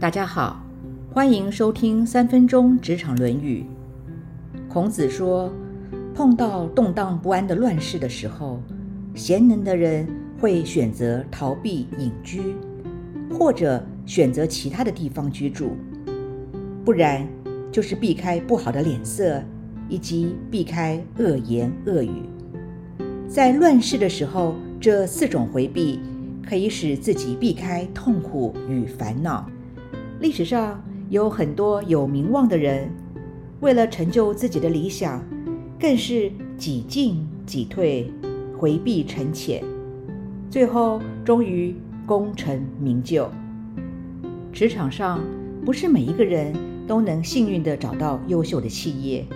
大家好，欢迎收听三分钟职场论语。孔子说，碰到动荡不安的乱世的时候，贤能的人会选择逃避隐居，或者选择其他的地方居住，不然就是避开不好的脸色，以及避开恶言恶语。在乱世的时候，这四种回避可以使自己避开痛苦与烦恼。历史上有很多有名望的人，为了成就自己的理想，更是几进几退，回避沉潜，最后终于功成名就。职场上不是每一个人都能幸运地找到优秀的企业，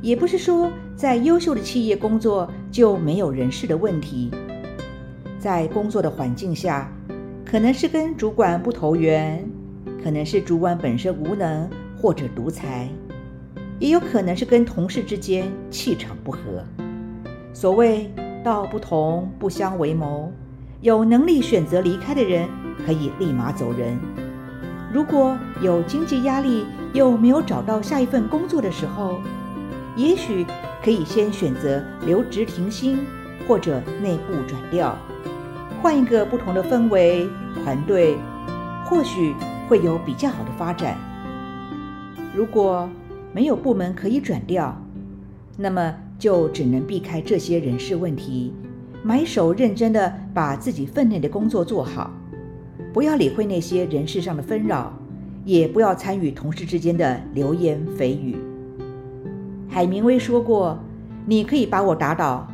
也不是说在优秀的企业工作就没有人事的问题。在工作的环境下，可能是跟主管不投缘。可能是主管本身无能或者独裁，也有可能是跟同事之间气场不合。所谓道不同不相为谋，有能力选择离开的人可以立马走人。如果有经济压力又没有找到下一份工作的时候，也许可以先选择留职停薪或者内部转调，换一个不同的氛围团队，或许。会有比较好的发展。如果没有部门可以转调，那么就只能避开这些人事问题，埋首认真的把自己分内的工作做好，不要理会那些人事上的纷扰，也不要参与同事之间的流言蜚语。海明威说过：“你可以把我打倒，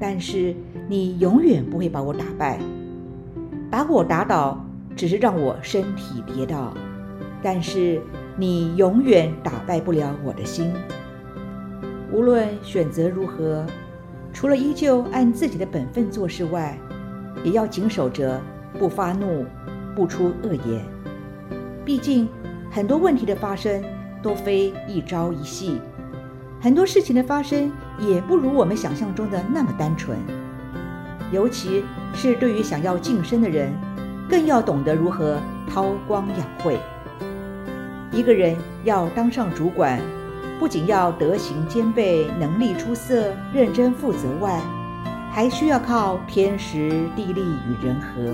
但是你永远不会把我打败。把我打倒。”只是让我身体跌倒，但是你永远打败不了我的心。无论选择如何，除了依旧按自己的本分做事外，也要谨守着不发怒、不出恶言。毕竟很多问题的发生都非一朝一夕，很多事情的发生也不如我们想象中的那么单纯。尤其是对于想要晋升的人。更要懂得如何韬光养晦。一个人要当上主管，不仅要德行兼备、能力出色、认真负责外，还需要靠天时地利与人和。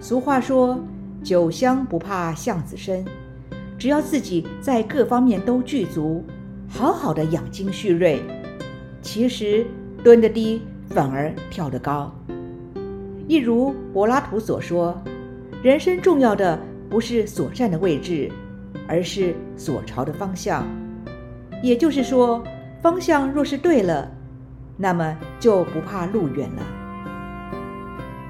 俗话说：“酒香不怕巷子深。”只要自己在各方面都具足，好好的养精蓄锐，其实蹲得低反而跳得高。一如柏拉图所说，人生重要的不是所站的位置，而是所朝的方向。也就是说，方向若是对了，那么就不怕路远了。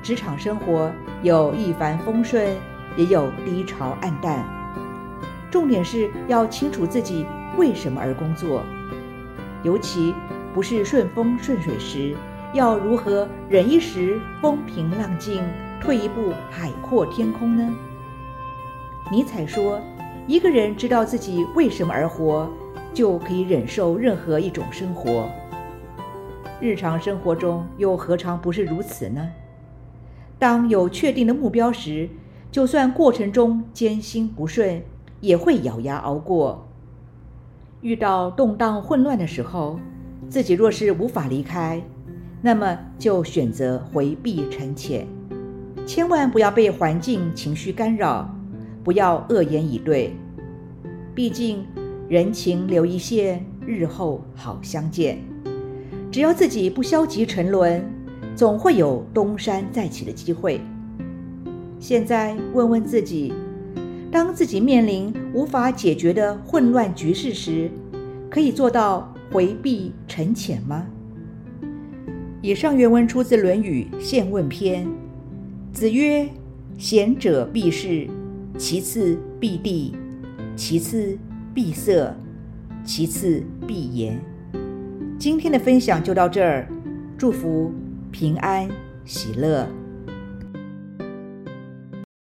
职场生活有一帆风顺，也有低潮暗淡。重点是要清楚自己为什么而工作，尤其不是顺风顺水时。要如何忍一时风平浪静，退一步海阔天空呢？尼采说：“一个人知道自己为什么而活，就可以忍受任何一种生活。”日常生活中又何尝不是如此呢？当有确定的目标时，就算过程中艰辛不顺，也会咬牙熬过。遇到动荡混乱的时候，自己若是无法离开，那么就选择回避沉潜，千万不要被环境情绪干扰，不要恶言以对。毕竟人情留一线，日后好相见。只要自己不消极沉沦，总会有东山再起的机会。现在问问自己：当自己面临无法解决的混乱局势时，可以做到回避沉潜吗？以上原文出自《论语·宪问篇》。子曰：“贤者必士，其次必地，其次必色，其次必言。”今天的分享就到这儿，祝福平安喜乐。